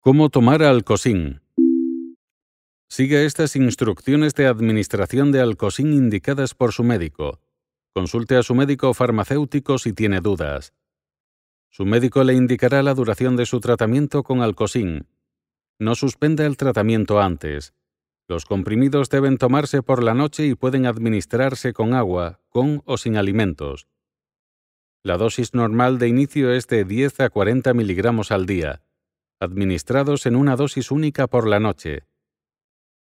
¿Cómo tomar Alcosín? Siga estas instrucciones de administración de Alcosín indicadas por su médico. Consulte a su médico farmacéutico si tiene dudas. Su médico le indicará la duración de su tratamiento con Alcosín. No suspenda el tratamiento antes. Los comprimidos deben tomarse por la noche y pueden administrarse con agua, con o sin alimentos. La dosis normal de inicio es de 10 a 40 miligramos al día, administrados en una dosis única por la noche.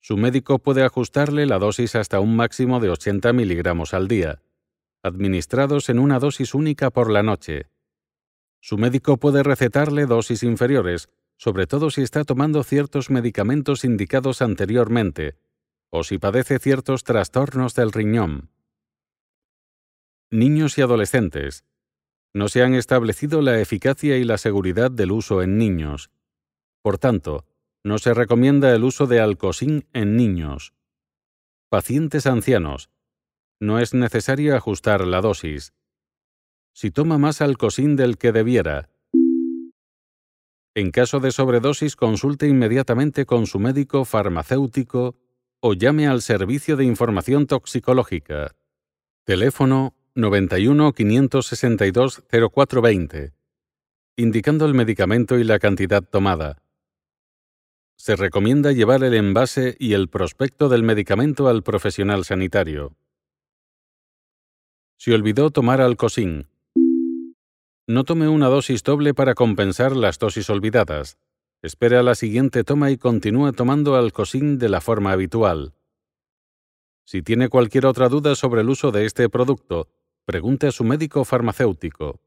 Su médico puede ajustarle la dosis hasta un máximo de 80 miligramos al día, administrados en una dosis única por la noche. Su médico puede recetarle dosis inferiores, sobre todo si está tomando ciertos medicamentos indicados anteriormente o si padece ciertos trastornos del riñón. Niños y adolescentes. No se han establecido la eficacia y la seguridad del uso en niños. Por tanto, no se recomienda el uso de alcosín en niños. Pacientes ancianos. No es necesario ajustar la dosis. Si toma más alcosín del que debiera, en caso de sobredosis, consulte inmediatamente con su médico farmacéutico o llame al Servicio de Información Toxicológica. Teléfono 91 562 0420, indicando el medicamento y la cantidad tomada. Se recomienda llevar el envase y el prospecto del medicamento al profesional sanitario. Si olvidó tomar Alcosín, no tome una dosis doble para compensar las dosis olvidadas. Espere a la siguiente toma y continúe tomando Alcosín de la forma habitual. Si tiene cualquier otra duda sobre el uso de este producto, pregunte a su médico farmacéutico.